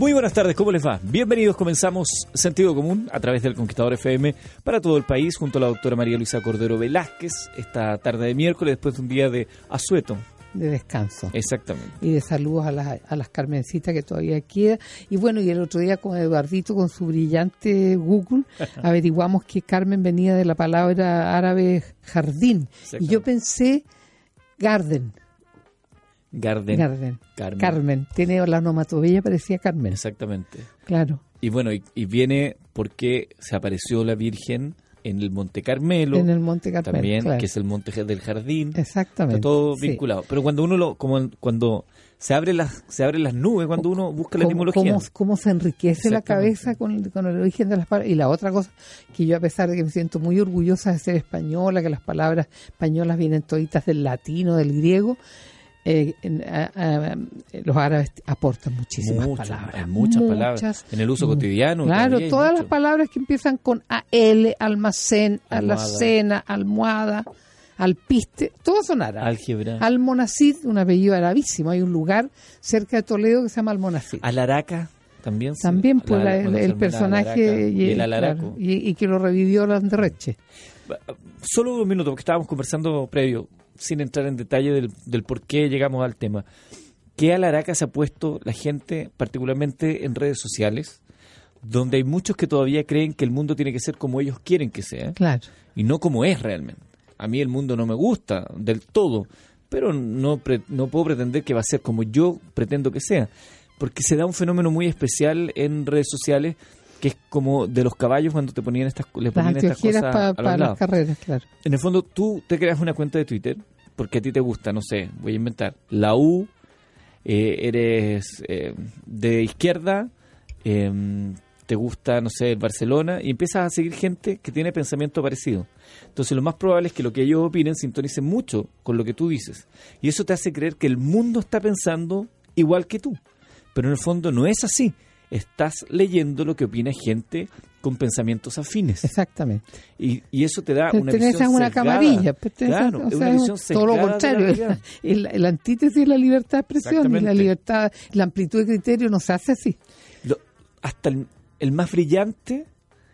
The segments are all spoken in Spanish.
Muy buenas tardes, ¿cómo les va? Bienvenidos, comenzamos Sentido Común a través del Conquistador FM para todo el país junto a la doctora María Luisa Cordero Velázquez esta tarde de miércoles después de un día de asueto. De descanso. Exactamente. Y de saludos a las, a las Carmencitas que todavía queda. Y bueno, y el otro día con Eduardito, con su brillante Google, averiguamos que Carmen venía de la palabra árabe jardín. Y yo pensé garden. Garden. Garden. Carmen. Carmen. Tiene la onomatopeya, parecía Carmen. Exactamente. Claro. Y bueno, y, y viene porque se apareció la Virgen en el Monte Carmelo. En el Monte Carmelo. También, claro. que es el Monte del Jardín. Exactamente. Está todo sí. vinculado. Pero cuando uno lo, como cuando se abre las, se abren las nubes, cuando uno busca la etimología. Cómo, cómo se enriquece la cabeza con, con el origen de las palabras. Y la otra cosa, que yo a pesar de que me siento muy orgullosa de ser española, que las palabras españolas vienen toditas del latino, del griego, eh, los árabes aportan muchísimas Muchas, palabras. muchas, palabras. En el uso cotidiano. Claro, todas las palabras que empiezan con AL, almacén, alacena, almohada, alpiste, todos son árabes. Álgebra. Almonacid, un apellido arabísimo. Hay un lugar cerca de Toledo que se llama Almonacid. Alaraca también. También pues, La- el, personaje y, y el claro, alaraco. y- y que lo revivió Landerreche. Solo dos minutos, porque estábamos conversando previo, sin entrar en detalle del, del por qué llegamos al tema. ¿Qué alaraca se ha puesto la gente, particularmente en redes sociales, donde hay muchos que todavía creen que el mundo tiene que ser como ellos quieren que sea Claro. y no como es realmente? A mí el mundo no me gusta del todo, pero no, pre- no puedo pretender que va a ser como yo pretendo que sea, porque se da un fenómeno muy especial en redes sociales que es como de los caballos cuando te ponían estas, le Las ponían estas antiojeras cosas para las carreras, claro. En el fondo, tú te creas una cuenta de Twitter porque a ti te gusta, no sé, voy a inventar, la U, eh, eres eh, de izquierda, eh, te gusta, no sé, el Barcelona, y empiezas a seguir gente que tiene pensamiento parecido. Entonces, lo más probable es que lo que ellos opinen sintonice mucho con lo que tú dices. Y eso te hace creer que el mundo está pensando igual que tú. Pero en el fondo no es así. Estás leyendo lo que opina gente con pensamientos afines. Exactamente. Y, y eso te da una visión a una camarilla. perteneces- Claro, o sea, una visión todo lo contrario. El, el antítesis es la libertad de expresión y la libertad, la amplitud de criterio no se hace así. Lo- hasta el, el más brillante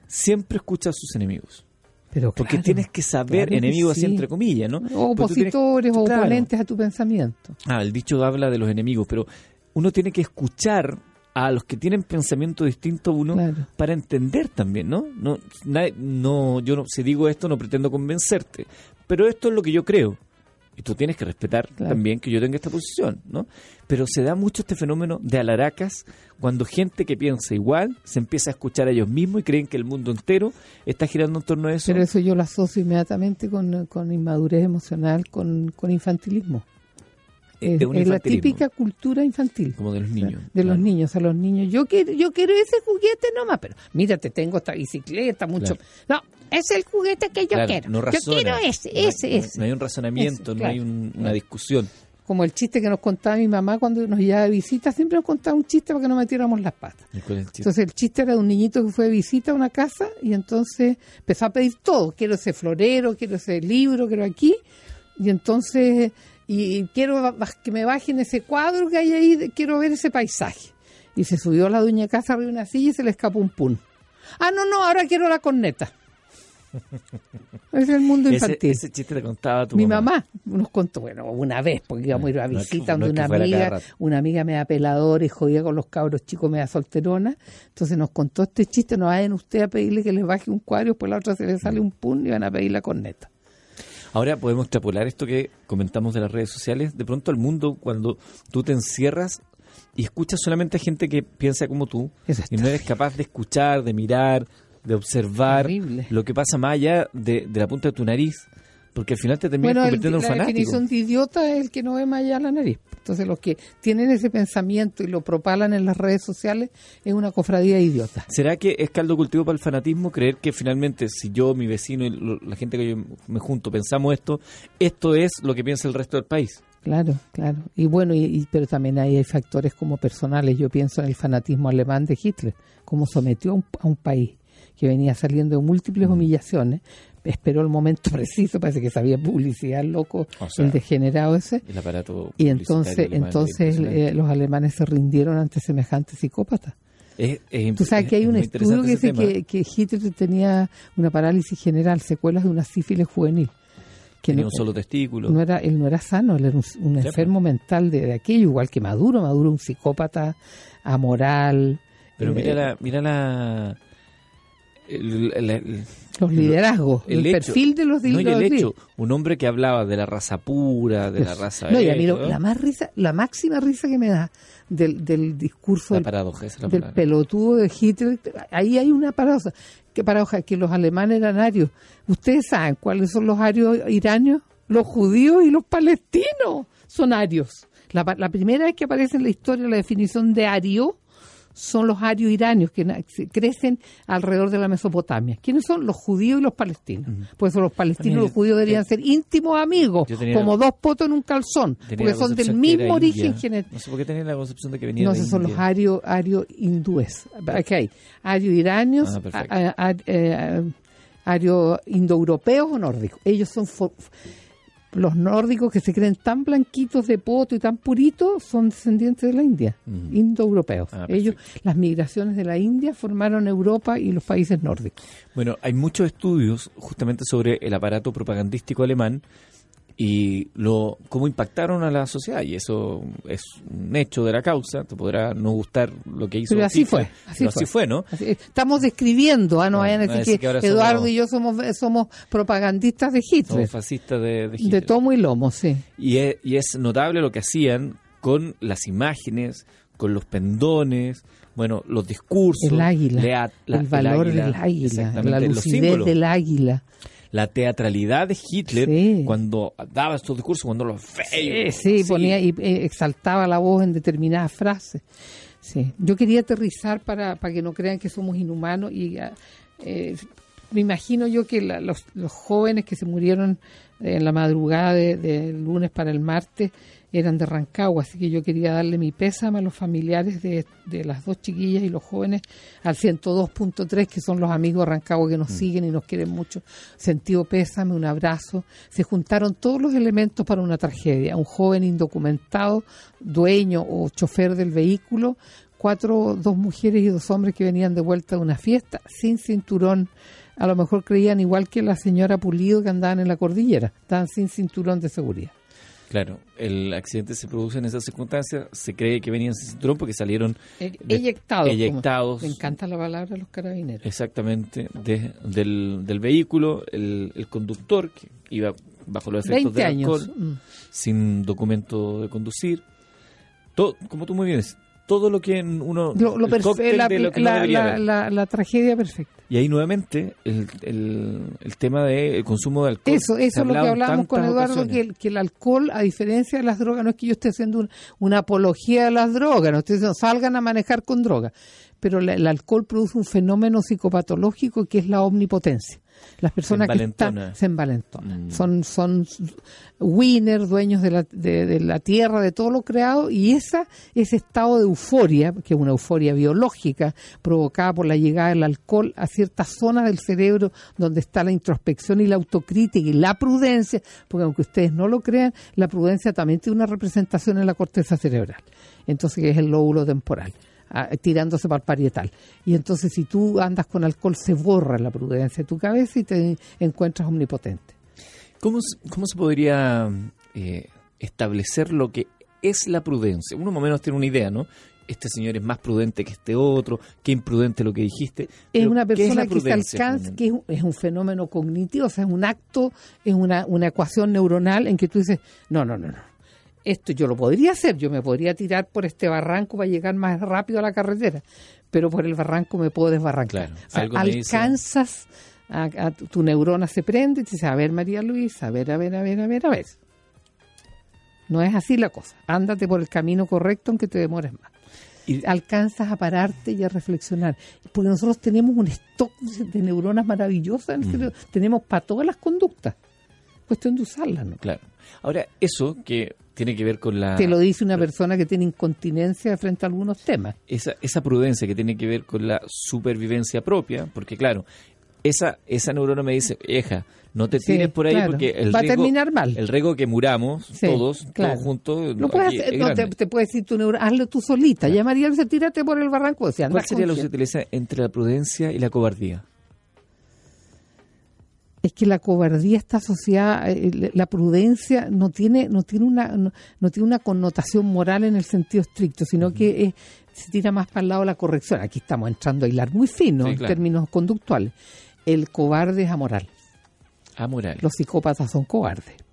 siempre escucha a sus enemigos. Pero Porque tienes que saber, claro que enemigos así sí. entre comillas, ¿no? O tienes- opositores o oponentes a tu pensamiento. Ah, el dicho habla de los enemigos, pero uno tiene que escuchar a los que tienen pensamiento distinto uno Claro. para entender también, ¿no? No, no, yo no, si digo esto no pretendo convencerte, pero esto es lo que yo creo. Y tú tienes que respetar Claro. también que yo tenga esta posición, ¿no? Pero se da mucho este fenómeno de alaracas cuando gente que piensa igual se empieza a escuchar a ellos mismos y creen que el mundo entero está girando en torno a eso. Pero eso yo lo asocio inmediatamente con, con inmadurez emocional, con, con infantilismo. Es, de un es la típica cultura infantil. como de los niños. De los niños, a los niños. Yo quiero, yo quiero ese juguete nomás, pero mírate, tengo esta bicicleta, mucho. Claro. No, es el juguete que yo Claro, quiero. no yo quiero ese, No hay- ese, no- ese. No hay un razonamiento, Ese, no hay un- una discusión. Como el chiste que nos contaba mi mamá cuando nos llevaba de visita, siempre nos contaba un chiste para que no metiéramos las patas. ¿Y cuál es el chiste? Entonces el chiste era de un niñito que fue de visita a una casa y entonces empezó a pedir todo. Quiero ese florero, quiero ese libro, quiero aquí. Y entonces, y quiero que me bajen ese cuadro que hay ahí, quiero ver ese paisaje. Y se subió a la dueña casa de una silla y se le escapó un pun. Ah, no, no, ahora quiero la corneta. Es el mundo infantil. ese chiste te contaba tu Mi mamá nos contó, bueno, una vez, porque íbamos a ir a visita no donde una amiga, una amiga me da peladora y jodía con los cabros chicos, me da solterona. Entonces nos contó este chiste, no vayan ustedes a pedirle que les baje un cuadro, después la otra se le sale un pun y van a pedir la corneta. Ahora podemos extrapolar esto que comentamos de las redes sociales. De pronto al mundo, cuando tú te encierras y escuchas solamente a gente que piensa como tú es y no eres capaz de escuchar, de mirar, de observar lo que pasa más allá de, de la punta de tu nariz, porque al final te terminas Bueno, el- convirtiendo en la un fanático. definición de idiota es el que no ve más allá la nariz. Entonces los que tienen ese pensamiento y lo propalan en las redes sociales es una cofradía de idiotas. ¿Será que es caldo cultivo para el fanatismo creer que finalmente si yo, mi vecino y la gente que yo me junto pensamos esto, esto es lo que piensa el resto del país? Claro, claro. Y bueno, y, y- pero también hay, hay factores como personales. Yo pienso en el fanatismo alemán de Hitler, cómo sometió a un, a un país que venía saliendo de Mm. múltiples humillaciones. Esperó el momento preciso, parece que sabía publicidad, loco, O sea, el degenerado ese. El aparato Y entonces, entonces eh, los alemanes se rindieron ante semejante psicópata. Es- es Tú sabes que hay es un estudio que dice que, que Hitler tenía una parálisis general, secuelas de una sífilis juvenil. Que Tenía no- un solo testículo. no era, él no era sano, él era un, un Sí, enfermo mental de, de aquello, igual que Maduro. Maduro un psicópata, amoral. Pero eh, mira la... Mira la el- el- el- los liderazgos, el, hecho- perfil de los no, y el hecho, un hombre que hablaba de la raza pura, de la raza... no, y a la más risa, la máxima risa que me da del, del discurso La del, paradoja, pelotudo de Hitler, ahí hay una paradoja. ¿Qué paradoja? Que los alemanes eran arios. ¿Ustedes saben cuáles son los arios iranios? Los judíos y los palestinos son arios. La, la primera vez que aparece en la historia la definición de ario son los arios iranios que crecen alrededor de la Mesopotamia. ¿Quiénes son? Los judíos y los palestinos. Por eso los palestinos y los judíos deberían ser íntimos amigos, como dos potos en un calzón, porque son del mismo origen genético. No sé por qué tenía la concepción de que venía No, esos son los arios ario hindúes. Aquí hay ario iranios, Ah, eh, ario indoeuropeos o nórdicos. Ellos son los nórdicos que se creen tan blanquitos de poto y tan puritos son descendientes de la India, Ujú. indoeuropeos. Ah, Ellos, las migraciones de la India formaron Europa y los países nórdicos. Bueno, hay muchos estudios justamente sobre el aparato propagandístico alemán y lo cómo impactaron a la sociedad y eso es un hecho de la causa te podrá no gustar lo que hizo Pero así fue, así pero fue. así fue no Así- Estamos describiendo, ah, no No, vayan a no, decir decir que, que Eduardo somos- y yo somos, somos propagandistas de Hitler. Somos fascistas de, de De Hitler. tomo y lomo, sí. y es, y es notable lo que hacían con las imágenes con los pendones bueno los discursos El águila, la- la- el valor águila, del águila, la lucidez del águila. La teatralidad de Hitler Sí. cuando daba estos discursos cuando los Sí, veía sí, ponía y eh, exaltaba la voz en determinadas frases. Sí, yo quería aterrizar para, para que no crean que somos inhumanos y ah, eh, me imagino yo que la- los, los jóvenes que se murieron en la madrugada de- del lunes para el martes eran de Rancagua, así que yo quería darle mi pésame a los familiares de, de las dos chiquillas y los jóvenes al 102.3, que son los amigos de Rancagua que nos siguen y nos quieren mucho. Sentido pésame, un abrazo. Se juntaron todos los elementos para una tragedia. Un joven indocumentado, dueño o chofer del vehículo, cuatro, dos mujeres y dos hombres que venían de vuelta de una fiesta sin cinturón. A lo mejor creían igual que la señora Pulido que andaban en la cordillera, estaban sin cinturón de seguridad. Claro, el accidente se produce en esas circunstancias. Se cree que venían sin cinturón porque salieron E- eyectados. eyectados. Me encanta la palabra de los carabineros. exactamente de- del, del vehículo. El, el conductor que iba bajo los efectos 20 del alcohol, mm. sin documento de conducir. Todo, como tú muy bien dices, todo lo que uno. Lo, lo el perfe- cóctel la, de lo que la- la tragedia perfecta. Y ahí nuevamente el, el, el tema del consumo de alcohol. Eso, eso es lo que hablábamos con Eduardo, que el, que el alcohol, a diferencia de las drogas, no es que yo esté haciendo un- una apología de las drogas, no estoy diciendo salgan a manejar con drogas, pero la- el alcohol produce un fenómeno psicopatológico que es la omnipotencia. Las personas que están se envalentonan. Mm. Son, son winners, dueños de la, de, de la tierra, de todo lo creado, y esa, ese estado de euforia, que es una euforia biológica provocada por la llegada del alcohol a ciertas zonas del cerebro donde está la introspección y la autocrítica y la prudencia, porque aunque ustedes no lo crean, la prudencia también tiene una representación en la corteza cerebral, entonces que es el lóbulo temporal. Tirándose para el parietal. Y entonces si tú andas con alcohol se borra la prudencia de tu cabeza y te encuentras omnipotente. ¿Cómo, cómo se podría eh, establecer lo que es la prudencia? Uno más o menos tiene una idea, ¿no? Este señor es más prudente que este otro, qué imprudente lo que dijiste. Es una persona que se alcanza, que es un, fenómeno cognitivo, o sea, es un acto, es una, una ecuación neuronal en que tú dices, no, no, no, no, esto yo lo podría hacer, yo me podría tirar por este barranco para llegar más rápido a la carretera, pero por el barranco me puedo desbarrancar. alcanzas, a, tu neurona se prende y te dice, a ver María Luisa, a ver, a ver, a ver, a ver, a ver. No es así la cosa. Ándate por el camino correcto aunque te demores más. Y alcanzas a pararte y a reflexionar. Porque nosotros tenemos un stock de neuronas maravillosas, mm. tenemos para todas las conductas. Cuestión de usarlas, ¿no? Claro. Ahora, eso que tiene que ver con la... Te lo dice una persona que tiene incontinencia frente a algunos temas. Esa, esa prudencia que tiene que ver con la supervivencia propia, porque claro, esa, esa neurona me dice, hija, no te tires por ahí porque el va a terminar mal. El riesgo que muramos todos, todos juntos. No, puedes, te, puede decir tu neurona, hazlo tú solita. Ya María dice, tírate por el barranco. O sea, ¿Cuál sería se utiliza entre la prudencia y la cobardía? Es que la cobardía está asociada, eh, la prudencia no tiene, no tiene una, no, tiene una connotación moral en el sentido estricto, sino que se tira más para el lado la corrección. Aquí estamos entrando a hilar muy fino en términos conductuales. El cobarde es amoral. Amoral. Los psicópatas son cobardes.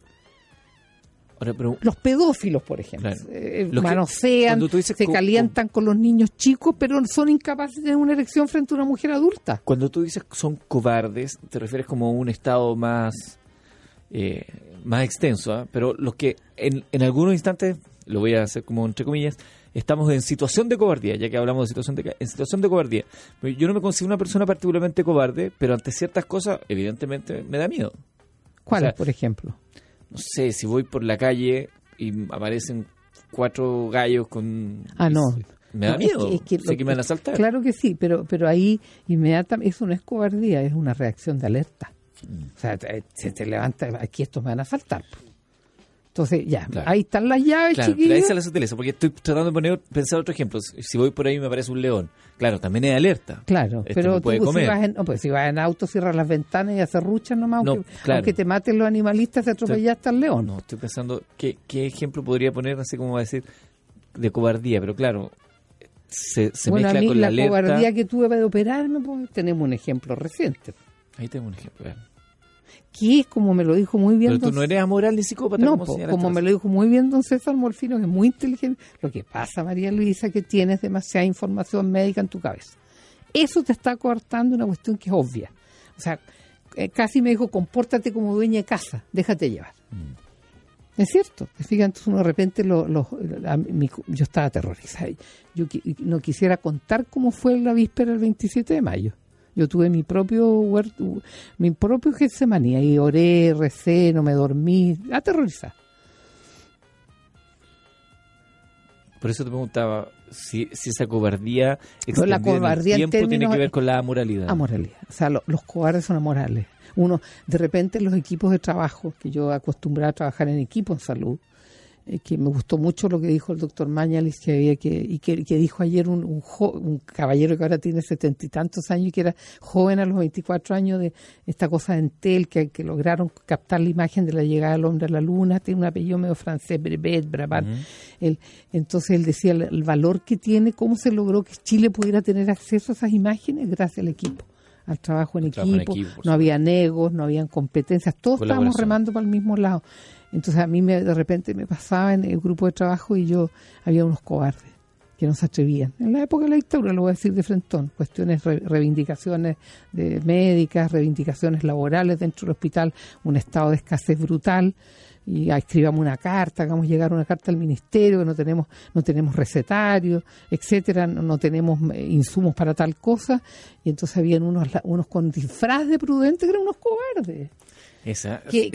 Los pedófilos, por ejemplo, eh, manosean, se calientan con los niños chicos, pero son incapaces de tener una erección frente a una mujer adulta. Cuando tú dices son cobardes, te refieres como un estado más, eh, más extenso, ¿ah? pero los que en, en algunos instantes, lo voy a hacer como entre comillas, estamos en situación de cobardía, ya que hablamos de situación de, en situación de cobardía. Yo no me considero una persona particularmente cobarde, pero ante ciertas cosas, evidentemente, me da miedo. ¿Cuáles, por ejemplo? No sé, si voy por la calle y aparecen cuatro gallos con... Ah, no. Me da miedo. sé que me van a asaltar. Claro que sí, pero, pero ahí inmediatamente, eso no es cobardía, es una reacción de alerta. Mm. O sea, se te levanta, aquí estos me van a asaltar. Entonces, ya, ahí están las llaves, claro, ahí se las utiliza, porque estoy tratando de poner, pensar otro ejemplo. Si voy por ahí y me aparece un león, claro, también es alerta. Claro, este pero tú, Si, vas en, pues, si vas en auto, cierras las ventanas y haces ruchas nomás, aunque, te maten los animalistas, te atropellaste al león. No, estoy pensando, ¿qué, ¿qué ejemplo podría poner, así como va a decir, de cobardía? Pero claro, se, se bueno, mezcla con la, la cobardía que tuve de operarme, pues, tenemos un ejemplo reciente. Ahí tenemos un ejemplo, que es como me lo dijo muy bien. Pero tú no eres amoral ni psicópata. No, como, me lo dijo muy bien don César Morfino, que es muy inteligente. Lo que pasa, María Luisa, que tienes demasiada información médica en tu cabeza. Eso te está coartando una cuestión que es obvia. O sea, eh, casi me dijo, compórtate como dueña de casa, déjate llevar. Mm. Es cierto. Fíjate, uno de repente lo, yo estaba aterrorizada. Yo no quisiera contar cómo fue la víspera del 27 de mayo. Yo tuve mi propio huerto, mi propio Getsemanía y oré, recé, no me dormí, aterrorizada. Por eso te preguntaba si, esa cobardía, la cobardía en tiempo tiene que ver con la amoralidad. Amoralidad. O sea, los cobardes son amorales. Uno, de repente, los equipos de trabajo, que yo acostumbraba a trabajar en equipo en salud, eh, que me gustó mucho lo que dijo el doctor Mañalis que había que, y que, dijo ayer un, un, caballero que ahora tiene setenta y tantos años y que era joven a los 24 años de esta cosa de Entel, que, que lograron captar la imagen de la llegada del hombre a la luna, tiene un apellido medio francés, Brevet, Brabant. entonces él decía el, valor que tiene, cómo se logró que Chile pudiera tener acceso a esas imágenes gracias al equipo al trabajo en equipo, no había negos, no habían competencias, todos estábamos remando para el mismo lado. Entonces a mí me, de repente me pasaba en el grupo de trabajo y yo había unos cobardes que no se atrevían. En la época de la dictadura, lo voy a decir de frentón, cuestiones, reivindicaciones de médicas, reivindicaciones laborales dentro del hospital, un estado de escasez brutal y escribamos una carta, hagamos llegar una carta al ministerio que no tenemos no tenemos recetarios, etcétera, no, tenemos eh, insumos para tal cosa y entonces habían unos unos con disfraz de prudente que eran unos cobardes. Esa, que,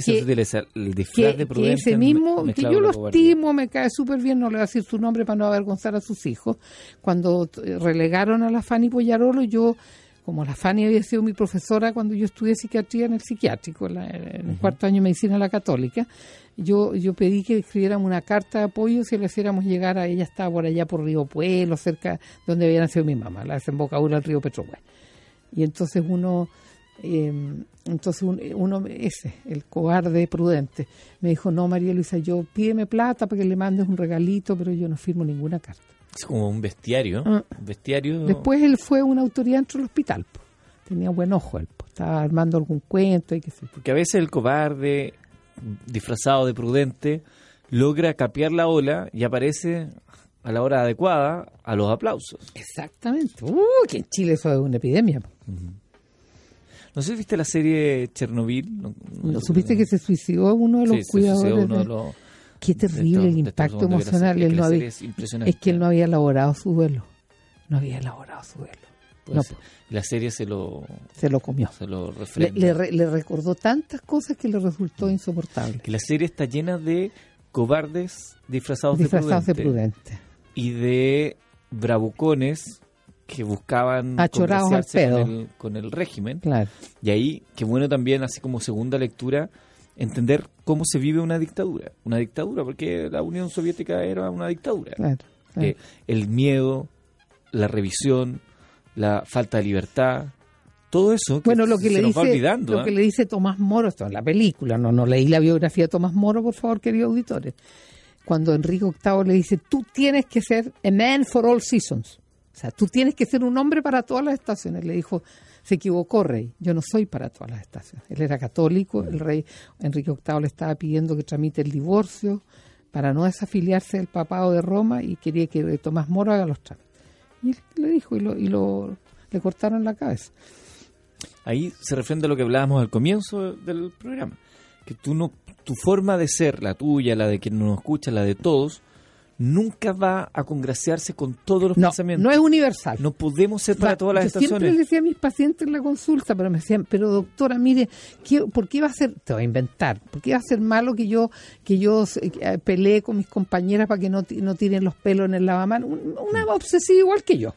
el disfraz de ese mismo, que yo lo estimo, me cae súper bien, no le voy a decir su nombre para no avergonzar a sus hijos. Cuando relegaron a la Fanny Pollarolo, yo como la Fanny había sido mi profesora cuando yo estudié psiquiatría en el psiquiátrico, en, la- en el cuarto año de medicina de la católica, yo, yo pedí que escribiéramos una carta de apoyo si le hiciéramos llegar a ella, estaba por allá por Río Pueblo, cerca de donde había nacido mi mamá, la desembocadura del río Petrohue. Y entonces uno, eh, entonces un- uno, ese, el cobarde prudente, me dijo, no, María Luisa, yo pídeme plata para que le mandes un regalito, pero yo no firmo ninguna carta. Es como un bestiario. Ah. Un bestiario. Después él fue una autoridad dentro del hospital. po. Tenía buen ojo él. po. Estaba armando algún cuento y qué sé yo. Porque a veces el cobarde, disfrazado de prudente, logra capear la ola y aparece a la hora adecuada a los aplausos. Exactamente. Uh, que en Chile eso es una epidemia. No sé si viste la serie Chernobyl. No, ¿No supiste que se suicidó uno de los Sí, se cuidadores? suicidó uno de- de los- Qué de terrible estos- el de estos impacto emocional. Él no había- es impresionante. es que él no había elaborado su duelo. No había elaborado su duelo. Pues, no, po. la serie se lo, Se lo comió. se lo Le, le le recordó tantas cosas que le resultó insoportable. que la serie está llena de cobardes disfrazados, Disfrazados de de prudente prudente. y de bravucones que buscaban al pedo. con el, con el régimen. Claro. Y ahí, qué bueno también, así como segunda lectura, entender cómo se vive una dictadura. Una dictadura, porque la Unión Soviética era una dictadura. Claro. claro. Eh, el miedo, la revisión, la falta de libertad, todo eso que Bueno, lo que se le nos dice va olvidando. lo ¿eh? que le dice Tomás Moro, esto en la película, no no leí la biografía de Tomás Moro, por favor, queridos auditores. Cuando Enrique VIII le dice, "Tú tienes que ser a man for all seasons." O sea, tú tienes que ser un hombre para todas las estaciones. Le dijo, se equivocó, rey. Yo no soy para todas las estaciones. Él era católico, el rey Enrique VIII le estaba pidiendo que tramite el divorcio para no desafiliarse del papado de Roma y quería que Tomás Moro haga los trámites. Y él le dijo y lo, y lo le cortaron la cabeza. ahí se refiere a lo que hablábamos al comienzo del programa, que tú no, tu forma de ser, la tuya, la de quien nos escucha, la de todos, nunca va a congraciarse con todos los No, pensamientos. no es universal. No podemos ser para Va, todas las yo siempre estaciones. le decía a mis pacientes en la consulta, pero me decían, pero doctora, mire, ¿qué- ¿por qué va a ser, te voy a inventar, por qué va a ser malo que yo que yo eh, pelee con mis compañeras para que no, no tiren los pelos en el lavamanos? Un- Una Mm. obsesiva igual que yo.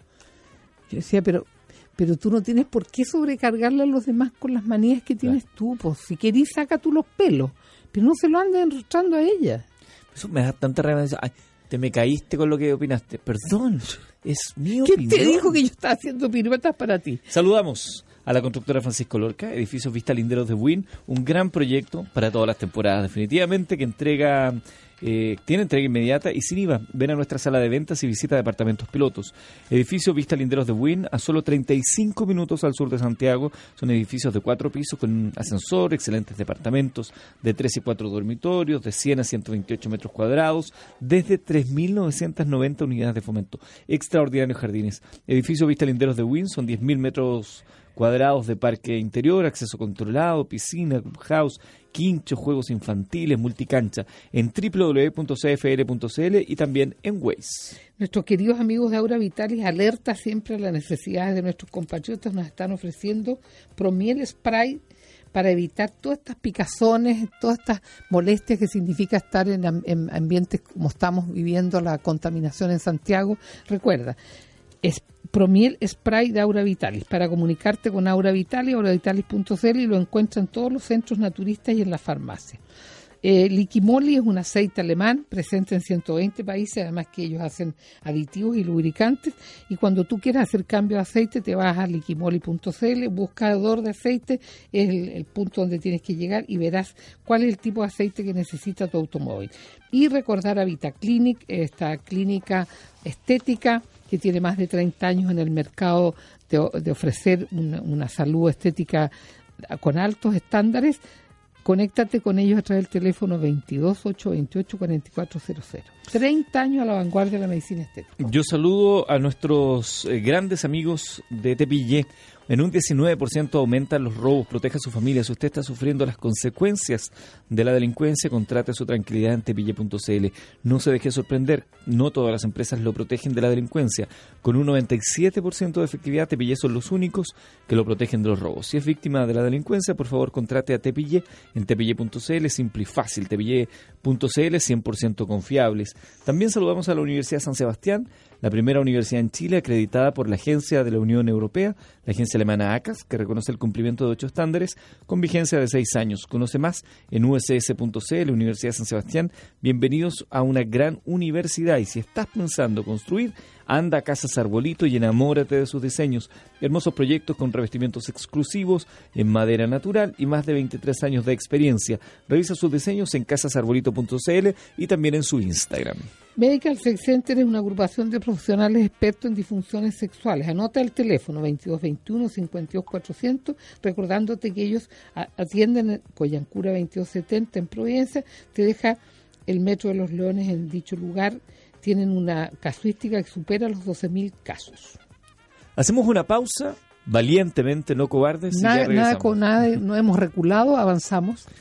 Yo decía, pero pero tú no tienes por qué sobrecargarle a los demás con las manías que tienes tú. Pues si querís, saca tú los pelos, pero no se lo andes enrostrando a ella. Eso me da tanta rabia. Ay, te me caíste con lo que opinaste. Perdón, es mi ¿Quién opinión. te dijo que yo estaba haciendo piruetas para ti? Saludamos a la constructora Francisco Lorca, Edificios Vista Linderos de Win, un gran proyecto para todas las temporadas, definitivamente, que entrega, eh, tiene entrega inmediata y sin IVA. Ven a nuestra sala de ventas y visita departamentos pilotos. Edificio Vista Linderos de Win, a solo 35 minutos al sur de Santiago. Son edificios de cuatro pisos con ascensor, excelentes departamentos de 3 y 4 dormitorios, de 100 a 128 metros cuadrados, desde 3.990 unidades de fomento. Extraordinarios jardines. Edificio Vista Linderos de Win son 10.000 metros cuadrados de parque interior, acceso controlado, piscina, clubhouse, quincho, juegos infantiles, multicancha, en www.cfl.cl y también en Waze. Nuestros queridos amigos de Aura Vitalis alerta siempre a las necesidades de nuestros compatriotas. Nos están ofreciendo Promiel Spray para evitar todas estas picazones, todas estas molestias que significa estar en, en ambientes como estamos viviendo la contaminación en Santiago. Recuerda, es Promiel Spray de Aura Vitalis. Para comunicarte con Aura Vitalis, auravitalis.cl y lo encuentran en todos los centros naturistas y en las farmacias. Eh, Liquimoli es un aceite alemán presente en 120 países, además que ellos hacen aditivos y lubricantes. Y cuando tú quieras hacer cambio de aceite, te vas a liquimoli.cl, buscador de aceite, es el, el punto donde tienes que llegar y verás cuál es el tipo de aceite que necesita tu automóvil. Y recordar a VitaClinic, esta clínica estética que tiene más de 30 años en el mercado de, ofrecer una, una salud estética con altos estándares. Conéctate con ellos a través del teléfono 22 828 4400. 30 años a la vanguardia de la medicina estética. Yo saludo a nuestros eh, grandes amigos de Tepillé. En un 19% aumentan los robos. Proteja a su familia. Si usted está sufriendo las consecuencias de la delincuencia, contrate su tranquilidad en tepille.cl. No se deje sorprender. No todas las empresas lo protegen de la delincuencia. Con un 97% de efectividad, Tepillé son los únicos que lo protegen de los robos. Si es víctima de la delincuencia, por favor, contrate a Tepillé en tepille.cl. Simple y fácil. Tepille.cl 100% confiables. También saludamos a la Universidad San Sebastián, la primera universidad en Chile acreditada por la Agencia de la Unión Europea, la Agencia alemana ACAS, que reconoce el cumplimiento de ocho estándares con vigencia de seis años. Conoce más en uss.cl, Universidad de San Sebastián. Bienvenidos a una gran universidad y si estás pensando construir, anda a Casas Arbolito y enamórate de sus diseños. Hermosos proyectos con revestimientos exclusivos en madera natural y más de 23 años de experiencia. Revisa sus diseños en casasarbolito.cl y también en su Instagram. Medical Sex Center es una agrupación de profesionales expertos en disfunciones sexuales. Anota el teléfono 2221-52400, recordándote que ellos atienden en Coyancura 2270 en Providencia. Te deja el Metro de los Leones en dicho lugar. Tienen una casuística que supera los 12.000 casos. Hacemos una pausa, valientemente, no cobardes. Nada, nada con nada, no hemos reculado, avanzamos.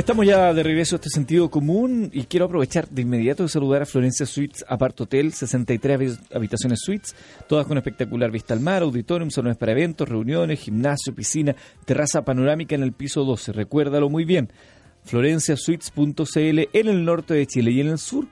Estamos ya de regreso a este sentido común y quiero aprovechar de inmediato de saludar a Florencia Suites Apart Hotel, 63 habitaciones suites, todas con espectacular vista al mar, auditorium, salones para eventos, reuniones, gimnasio, piscina, terraza panorámica en el piso 12. Recuérdalo muy bien. florenciasuites.cl en el norte de Chile y en el sur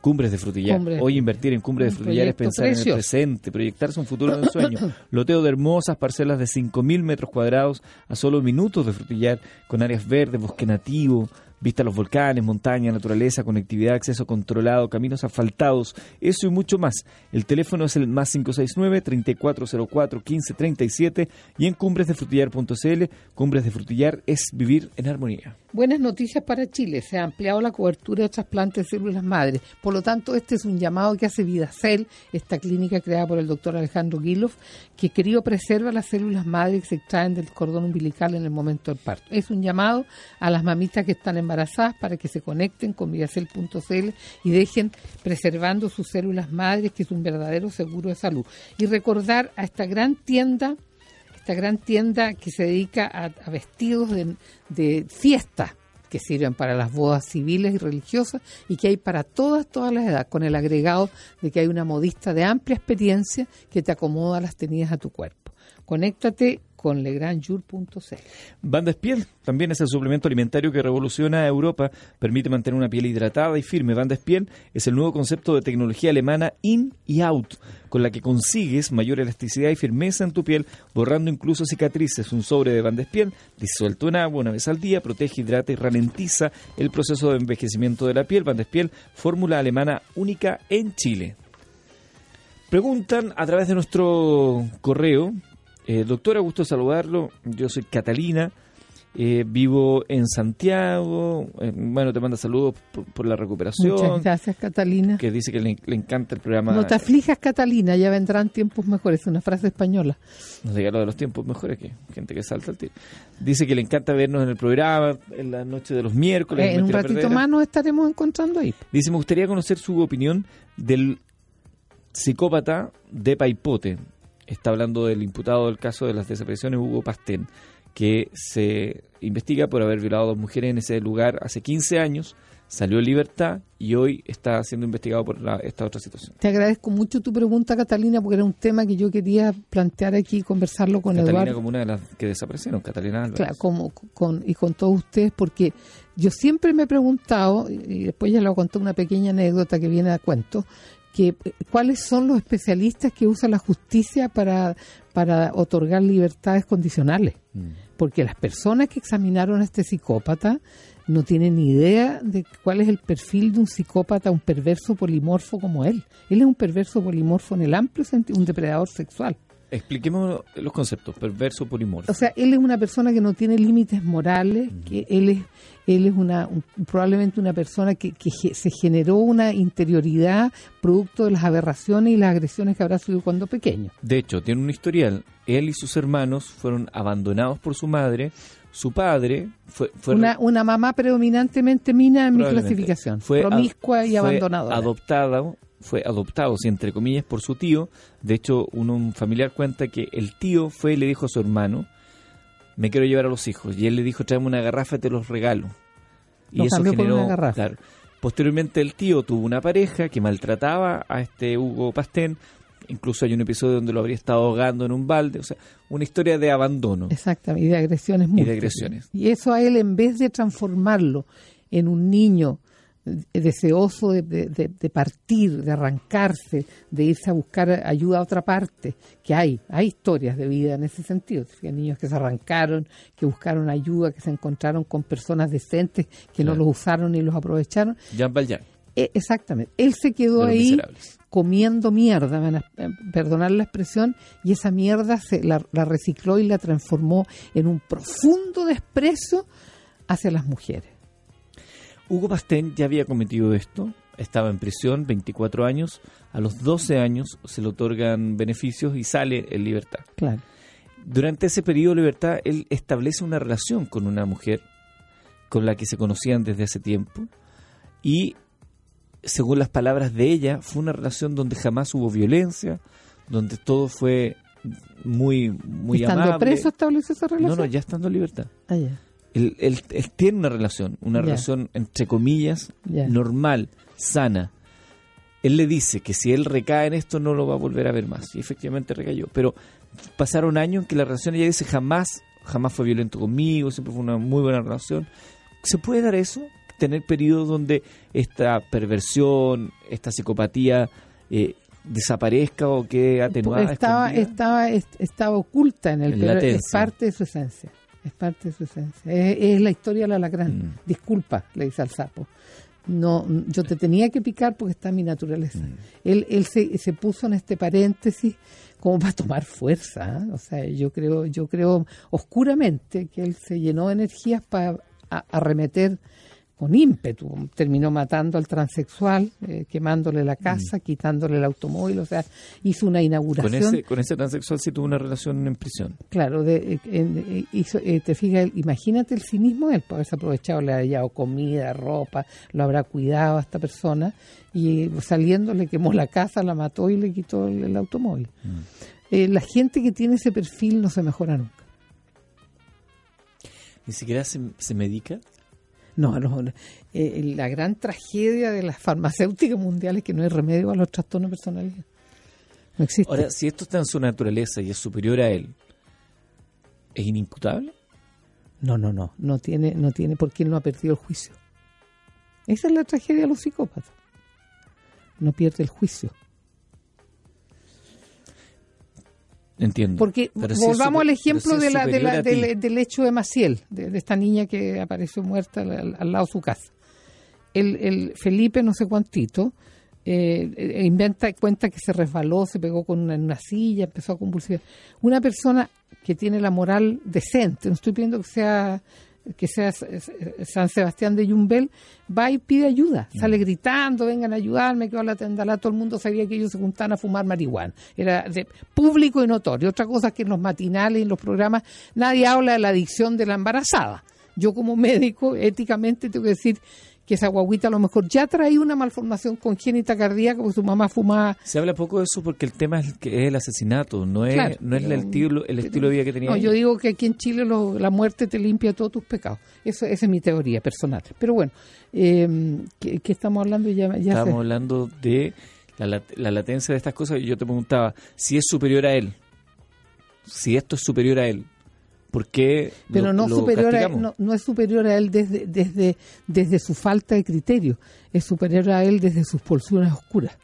Cumbres de Frutillar. Hoy invertir en Cumbres de Frutillar es pensar en el presente, proyectarse un futuro de sueño. Loteo de hermosas parcelas de 5.000 metros cuadrados a solo minutos de Frutillar, con áreas verdes, bosque nativo, Vista a los volcanes, montaña, naturaleza, conectividad, acceso controlado, caminos asfaltados, eso y mucho más. El teléfono es el más 569-3404-1537 y en cumbresdefrutillar.cl. Cumbres de Frutillar es vivir en armonía. Buenas noticias para Chile. Se ha ampliado la cobertura de trasplantes de células madres. Por lo tanto, este es un llamado que hace Vidacel, esta clínica creada por el doctor Alejandro Guilov, que querido preserva las células madres que se extraen del cordón umbilical en el momento del parto. Es un llamado a las mamitas que están en embarazadas para que se conecten con vidacel.cl y dejen preservando sus células madres, que es un verdadero seguro de salud. Y recordar a esta gran tienda, esta gran tienda que se dedica a, vestidos de, de fiesta que sirven para las bodas civiles y religiosas y que hay para todas, todas las edades, con el agregado de que hay una modista de amplia experiencia que te acomoda las tenidas a tu cuerpo. Conéctate con legrandjour.cl. Banda Espiel también es el suplemento alimentario que revoluciona a Europa, permite mantener una piel hidratada y firme. Banda Espiel es el nuevo concepto de tecnología alemana in y out, con la que consigues mayor elasticidad y firmeza en tu piel, borrando incluso cicatrices. Un sobre de Banda Espiel disuelto en agua una vez al día protege, hidrata y ralentiza el proceso de envejecimiento de la piel. Banda Espiel, fórmula alemana única en Chile. Preguntan a través de nuestro correo eh, doctora, gusto saludarlo. Yo soy Catalina. Eh, vivo en Santiago. Eh, bueno, te manda saludos por, la recuperación. Muchas gracias, Catalina. Que dice que le, encanta el programa. No te aflijas, Catalina, ya vendrán tiempos mejores. Una frase española. No diga lo de los tiempos mejores, que gente que salta al tiro. Dice que le encanta vernos en el programa en la noche de los miércoles. en un ratito más nos estaremos encontrando ahí. Dice, me gustaría conocer su opinión del psicópata de Paipote está hablando del imputado del caso de las desapariciones, Hugo Pastén, que se investiga por haber violado a dos mujeres en ese lugar hace 15 años, salió en libertad y hoy está siendo investigado por esta otra situación. Te agradezco mucho tu pregunta, Catalina, porque era un tema que yo quería plantear aquí y conversarlo con Catalina Eduardo. como una de las que desaparecieron, Catalina Álvarez. Claro, como, con, y con todos ustedes, porque yo siempre me he preguntado, y después ya lo conté una pequeña anécdota que viene a cuento, que cuáles son los especialistas que usa la justicia para, para otorgar libertades condicionales. Mm. Porque las personas que examinaron a este psicópata no tienen ni idea de cuál es el perfil de un psicópata, un perverso polimorfo como él. Él es un perverso polimorfo en el amplio sentido, un depredador sexual. Expliquemos los conceptos, perverso, polimorfo. O sea, él es una persona que no tiene límites morales, mm. que él es él es una probablemente una persona que, se generó una interioridad producto de las aberraciones y las agresiones que habrá sido cuando pequeño. De hecho, tiene un historial. Él y sus hermanos fueron abandonados por su madre. Su padre fue... una, una mamá predominantemente mina en mi clasificación. Fue promiscua y abandonada. Adoptada fue adoptado, si entre comillas, por su tío. De hecho, un familiar cuenta que el tío fue y le dijo a su hermano, me quiero llevar a los hijos. Y él le dijo, tráeme una garrafa, te los regalo. Y eso generó... Posteriormente el tío tuvo una pareja que maltrataba a este Hugo Pastén, incluso hay un episodio donde lo habría estado ahogando en un balde, o sea, una historia de abandono. Exactamente, y de agresiones Y de agresiones. Y eso a él, en vez de transformarlo en un niño deseoso de, de, de, partir, de arrancarse, de irse a buscar ayuda a otra parte, que hay, hay historias de vida en ese sentido, hay niños que se arrancaron, que buscaron ayuda, que se encontraron con personas decentes, que no los usaron ni los aprovecharon. Jean Valjean. Eh, exactamente, él se quedó ahí comiendo mierda, van a eh, perdonar la expresión, y esa mierda se la, la recicló y la transformó en un profundo desprecio hacia las mujeres. Hugo Pastén ya había cometido esto, estaba en prisión 24 años, a los 12 años se le otorgan beneficios y sale en libertad. Claro. Durante ese periodo de libertad, él establece una relación con una mujer con la que se conocían desde hace tiempo y, según las palabras de ella, fue una relación donde jamás hubo violencia, donde todo fue muy, muy ¿Estando amable. preso estableció esa relación? No, no, ya estando en libertad. Ah, ya. Él, él, él, tiene una relación, una relación entre comillas normal, sana. Él le dice que si él recae en esto no lo va a volver a ver más. Y efectivamente recayó. Pero pasaron años en que la relación, ella dice, jamás, jamás fue violento conmigo, siempre fue una muy buena relación. ¿Se puede dar eso? Tener periodos donde esta perversión, esta psicopatía eh, desaparezca o quede atenuada. estaba, escondida? estaba, est- estaba oculta en el En pero es parte de su esencia. Es parte de su esencia. Es, es la historia del alacrán. Mm. Disculpa, le dice al sapo. No, yo te tenía que picar porque está en mi naturaleza. Mm. Él, él se, se puso en este paréntesis como para tomar fuerza. ¿ah? O sea, yo creo, yo creo oscuramente que él se llenó de energías para a- arremeter con ímpetu. Terminó matando al transexual, eh, quemándole la casa, quitándole el automóvil. O sea, hizo una Mm. Con inauguración. ese, con ese transexual sí tuvo una relación en prisión. Claro, de, eh, eh, hizo- eh, te fijas, imagínate el cinismo de él, por haberse aprovechado, le ha dado comida, ropa, lo habrá cuidado a esta persona y saliendo le quemó la casa, la mató y le quitó el, el automóvil. Eh, la gente que tiene ese perfil no se mejora nunca. Ni siquiera se, se medica. No, no, no. Eh, la gran tragedia de las farmacéuticas mundiales es que no hay remedio a los trastornos de personalidad. No existe. Ahora, si esto está en su naturaleza y es superior a él, ¿es inimputable? No, no, no, no tiene, no tiene, porque él no ha perdido el juicio. Esa es la tragedia de los psicópatas. No pierde el juicio. Entiendo. Porque volvamos al ejemplo de la, de del, del hecho de Maciel, de, de esta niña que apareció muerta al, lado de su casa. El, el Felipe, no sé cuántito, eh, inventa, cuenta que se resbaló, se pegó con una, en una silla, empezó a convulsionar. Una persona que tiene la moral decente, no estoy pidiendo que sea que sea San Sebastián de Yumbel, va y pide ayuda, sale Mm. gritando, vengan a ayudarme, que la tendalá, todo el mundo sabía que ellos se juntaban a fumar marihuana, era de público y notorio. Otra cosa es que en los matinales y en los programas nadie habla de la adicción de la embarazada. Yo como médico, éticamente, tengo que decir que esa guaguita a lo mejor ya traía una malformación congénita cardíaca porque su mamá fumaba Se habla poco de eso porque el tema es, el asesinato, no es, Claro, no es pero- el, estilo, el estilo de vida que tenía. No, ella. yo digo que aquí en Chile lo- la muerte te limpia todos tus pecados. Eso, esa es mi teoría personal. Pero bueno, eh, ¿qué, qué estamos hablando? Ya, sé. hablando de la, la latencia de estas cosas y yo te preguntaba si es superior a él. Si esto es superior a él, ¿por qué Pero lo- no, lo superior a, castigamos? no, no es superior a él desde, desde, desde su falta de criterio, es superior a él desde sus pulsiones oscuras.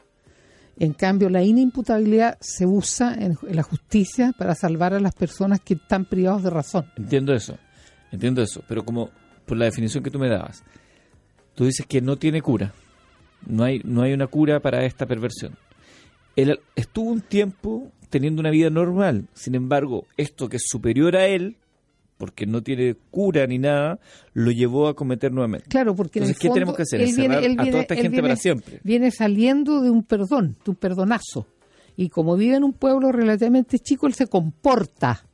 En cambio, la inimputabilidad se usa en, en la justicia para salvar a las personas que están privados de razón. Entiendo eso, entiendo eso, pero como por la definición que tú me dabas, tú dices que no tiene cura, no hay, no hay una cura para esta perversión. Él estuvo un tiempo teniendo una vida normal, sin embargo, esto que es superior a él, porque no tiene cura ni nada, lo llevó a cometer nuevamente. Claro, porque en Entonces, el ¿qué fondo, tenemos que hacer? él viene- ¿Encerrar él a toda esta gente viene- para siempre? Viene saliendo de un perdón, de un perdonazo. Y como vive en un pueblo relativamente chico, él se comporta.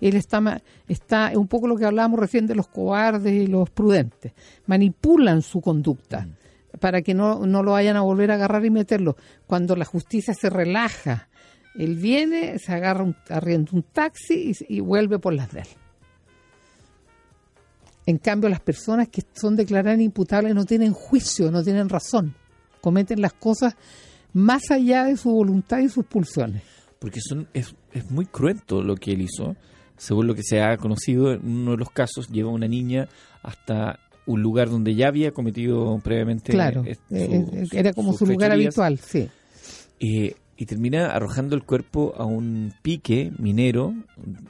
Él está, está un poco lo que hablábamos recién de los cobardes y los prudentes. Manipulan su conducta Mm. para que no, no lo vayan a volver a agarrar y meterlo. Cuando la justicia se relaja, él viene, se agarra un, arrienda un taxi y, y vuelve por las de él. En cambio, las personas que son declaradas imputables no tienen juicio, no tienen razón. Cometen las cosas más allá de su voluntad y sus pulsiones. Porque son, es, es muy cruento lo que él hizo. Según lo que se ha conocido, en uno de los casos lleva a una niña hasta un lugar donde ya había cometido previamente. Claro, eh, eh, su- era como su lugar habitual, sí. Eh, y termina arrojando el cuerpo a un pique minero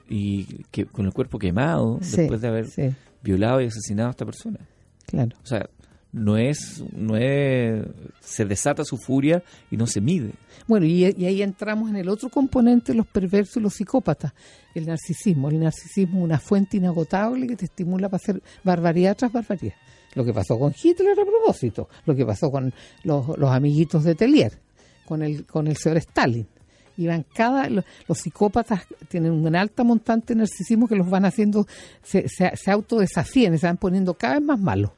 y que con el cuerpo quemado Sí, después de haber sí, violado y asesinado a esta persona. claro. O sea, no es, no es, se desata su furia y no se mide. Bueno, y, y ahí entramos en el otro componente, los perversos y los psicópatas, el narcisismo. El narcisismo es una fuente inagotable que te estimula para hacer barbaridad tras barbaridad. Lo que pasó con Hitler a propósito, lo que pasó con los, los amiguitos de Tellier, con el, con el señor Stalin. Iban cada, lo- los psicópatas tienen una alta montante de narcisismo que los van haciendo, se, se, se autodesafían, se van poniendo cada vez más malos.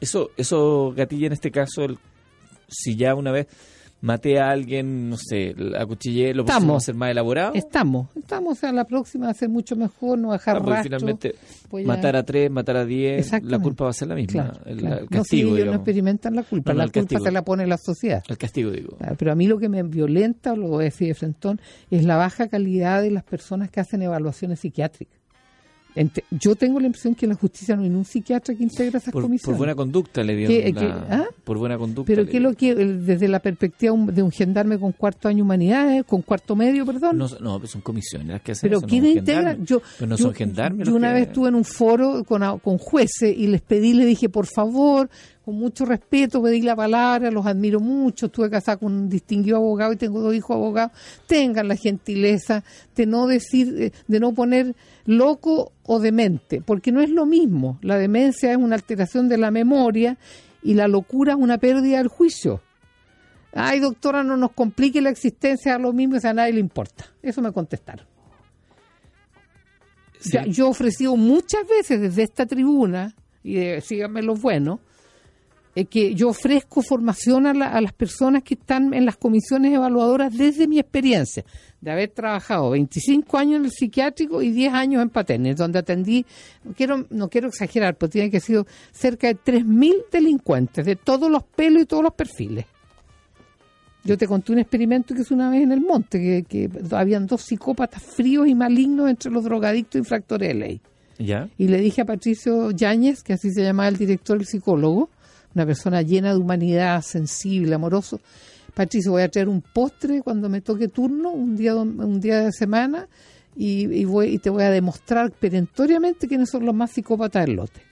Eso, eso gatilla en este caso, el- si ya una vez maté a alguien, no sé, la cuchillé, lo Estamos. va a ser más elaborado. Estamos, estamos, o sea, la próxima va a ser mucho mejor, no dejar Ah, rastro. finalmente a- matar a tres, matar a diez, la culpa va a ser la misma. Claro, el, claro. el no, castigo, ellos no experimentan la culpa, No, no, la culpa castigo. se la pone la sociedad. El castigo, digo. Claro, Pero a mí lo que me violenta, lo voy a decir de frentón, es la baja calidad de las personas que hacen evaluaciones psiquiátricas. Ente- yo tengo la impresión que en la justicia no hay un psiquiatra que integra esas Por, comisiones. por buena conducta le ¿Qué- dieron qué- la- ah? Por buena conducta. Pero le ¿qué es lo que, desde la perspectiva de un gendarme con cuarto año humanidades, con cuarto medio, perdón? No, no, son comisiones las que hacen pero eso, ¿quién integra? Yo, Pero no yo- son gendarmes Yo una que- vez estuve en un foro con, con jueces y les pedí, le dije, por favor, con mucho respeto, pedí la palabra, los admiro mucho, estuve casada con un distinguido abogado y tengo dos hijos abogados, tengan la gentileza de no decir, eh, de no poner loco o demente, porque no es lo mismo. La demencia es una alteración de la memoria y la locura es una pérdida del juicio. Ay, doctora, no nos complique la existencia, a lo mismo, o sea, a nadie le importa. Eso me contestaron. Sí. Yo he ofrecido muchas veces desde esta tribuna, y de, síganme los buenos, eh, que yo ofrezco formación a, la- a las personas que están en las comisiones evaluadoras desde mi experiencia, de haber trabajado 25 años en el psiquiátrico y 10 años en Paternes, donde atendí, no quiero, no quiero exagerar, pero tiene que haber sido cerca de 3.000 delincuentes, de todos los pelos y todos los perfiles. Yo te conté un experimento que hice una vez en el monte, que, que habían dos psicópatas fríos y malignos entre los drogadictos infractores de ley. ¿Ya? Y le dije a Patricio Yáñez, que así se llamaba el director, el psicólogo, una persona llena de humanidad, sensible, amoroso. Patricio, voy a traer un postre cuando me toque turno, un día, un día de semana, y, voy, y te voy a demostrar perentoriamente quiénes son los más psicópatas del lote.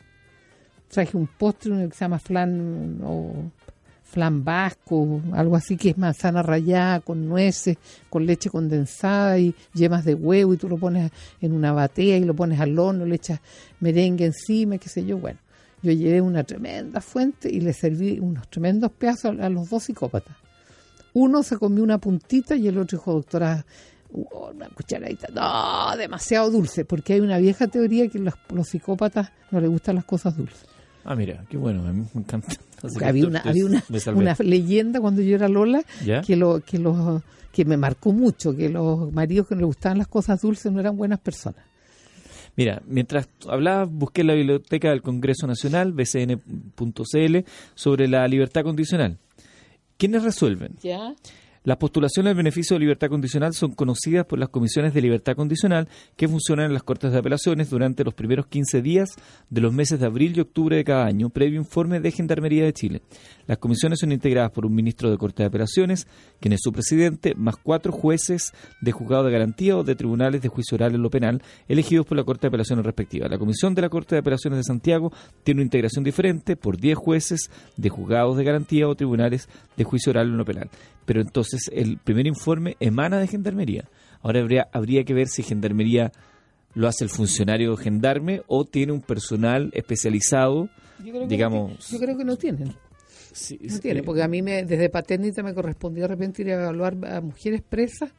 Traje un postre uno que se llama flan o flan vasco, algo así que es manzana rallada con nueces, con leche condensada y yemas de huevo y tú lo pones en una batea y lo pones al horno, le echas merengue encima, qué sé yo. Bueno, yo llevé una tremenda fuente y le serví unos tremendos pedazos a, los dos psicópatas. Uno se comió una puntita y el otro dijo, doctora, oh, una cucharadita, no, demasiado dulce, porque hay una vieja teoría que los, los psicópatas no les gustan las cosas dulces. Ah, mira, qué bueno, a mí me encanta. Había una, había una, leyenda cuando yo era Lola ¿Ya? que lo, que los que me marcó mucho, que los maridos que no les gustaban las cosas dulces no eran buenas personas. Mira, mientras hablabas, busqué la biblioteca del Congreso Nacional, bcn.cl, sobre la libertad condicional. ¿Quiénes resuelven? ¿Ya? Las postulaciones al beneficio de libertad condicional son conocidas por las comisiones de libertad condicional que funcionan en las Cortes de Apelaciones durante los primeros 15 días de los meses de abril y octubre de cada año, previo informe de Gendarmería de Chile. Las comisiones son integradas por un ministro de Corte de Apelaciones, quien es su presidente, más cuatro jueces de juzgado de garantía o de tribunales de juicio oral en lo penal, elegidos por la Corte de Apelaciones respectiva. La comisión de la Corte de Apelaciones de Santiago tiene una integración diferente por 10 jueces de juzgados de garantía o tribunales de juicio oral en lo penal. Pero entonces el primer informe emana de Gendarmería. Ahora habría, habría que ver si Gendarmería lo hace el funcionario gendarme o tiene un personal especializado, Yo creo que digamos... no yo creo que no tienen. sí, No sí, tienen, porque a mí me, desde paternita me correspondió de repente ir a evaluar a mujeres presas.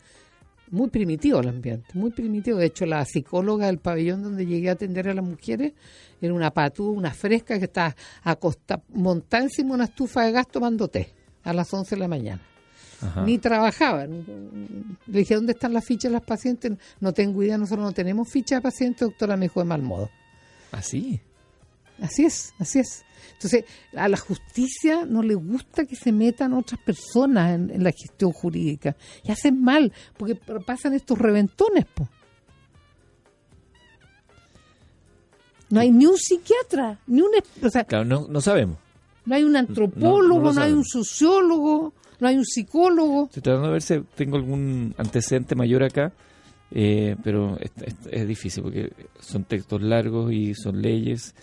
Muy primitivo el ambiente, muy primitivo. De hecho, la psicóloga del pabellón donde llegué a atender a las mujeres era una patú, una fresca que está acostada, montada encima una estufa de gas tomando té a las 11 de la mañana. Ajá. Ni trabajaba. Le dije, ¿dónde están las fichas de las pacientes? No tengo idea, nosotros no tenemos ficha de pacientes, doctora, me dijo de mal modo. ¿Ah, sí? Así es, así es. Entonces, a la justicia no le gusta que se metan otras personas en, en la gestión jurídica. Y hacen mal, porque pasan estos reventones, po. No hay ni un psiquiatra, ni un... O sea, Claro, no, no sabemos. no hay un antropólogo, no hay un sociólogo, no hay un psicólogo. Estoy tratando de ver si tengo algún antecedente mayor acá, eh, pero es, es- es difícil porque son textos largos y son leyes.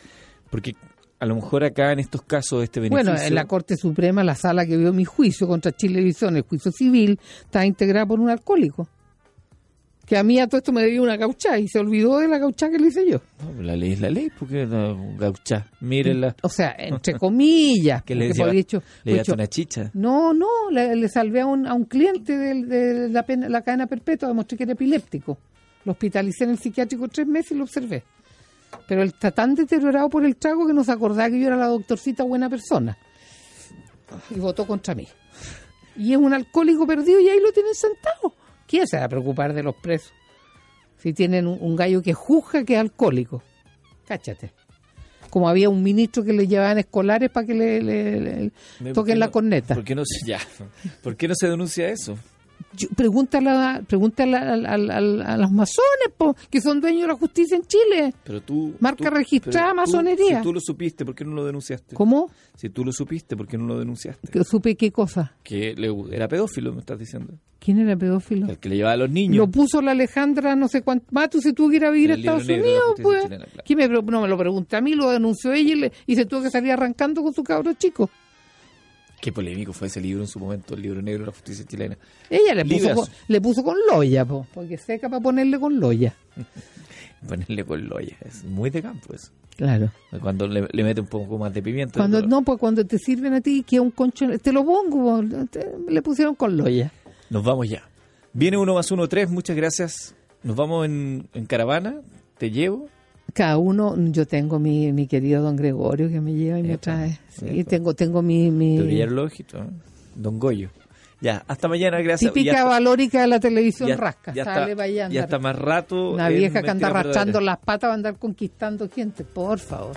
Porque a lo mejor acá en estos casos este beneficio... Bueno, en la Corte Suprema, la sala que vio mi juicio contra Chilevisión, el juicio civil, está integrada por un alcohólico. Que a mí a todo esto me debía una gauchá y se olvidó de la gauchá que le hice yo. No, la ley es la ley, porque no, gaucha, mírenla. O sea, entre comillas. Que le lleva- hecho- Le hecho- una chicha. No, no, le, le salvé a un, a un cliente de, la, pena- la cadena perpetua, demostré que era epiléptico. Lo hospitalicé en el psiquiátrico tres meses y lo observé. Pero él está tan deteriorado por el trago que no se acordaba que yo era la doctorcita buena persona. Y votó contra mí. Y es un alcohólico perdido y ahí lo tienen sentado. ¿Quién se va a preocupar de los presos? Si tienen un, un gallo que juzga que es alcohólico. Cáchate. Como había un ministro que le llevaban escolares para que le, le- le- ¿Por toquen la corneta. ¿Por qué no se, ya, ¿por qué no se denuncia eso? Pregúntale, a, pregúntale a, a- los masones, po, que son dueños de la justicia en Chile. Pero tú... Marca tú- registrada, masonería. Si tú lo supiste, ¿por qué no lo denunciaste? ¿Cómo? Si tú lo supiste, ¿por qué no lo denunciaste? Que supe qué cosa. Que le- era pedófilo, me estás diciendo. ¿Quién era pedófilo? El que le llevaba a los niños. Lo puso la Alejandra, no sé cuánto. Mato se tuvo que ir a vivir a Estados Unidos, pues. chilena, claro. ¿Quién me, pre- no me lo pregunta a mí, lo denunció ella y, le- y se tuvo que salir arrancando con su cabro chico. Qué polémico fue ese libro en su momento, el libro negro de la justicia chilena. Ella le puso, con, le puso con loya, po, porque seca para ponerle con loya. Ponerle con loya, es muy de campo eso. Claro. Cuando le, le mete un poco más de pimienta. Cuando no, pues cuando te sirven a ti, que un concho, te lo pongo, te- le pusieron con loya. Nos vamos ya. Viene uno más uno tres, muchas gracias. Nos vamos en, en caravana, te llevo. Cada uno, yo tengo mi, mi querido don Gregorio que me lleva y me Epa, trae. Sí, epa. tengo, tengo mi, mi ojitos, ¿eh? Don Goyo. Ya, hasta mañana, gracias. típica Ya valórica de la televisión ya- rasca. ya Sale está, allá a ya andar. está más rato. Una vieja que anda Mentiras arrastrando las patas va a andar conquistando gente, por favor.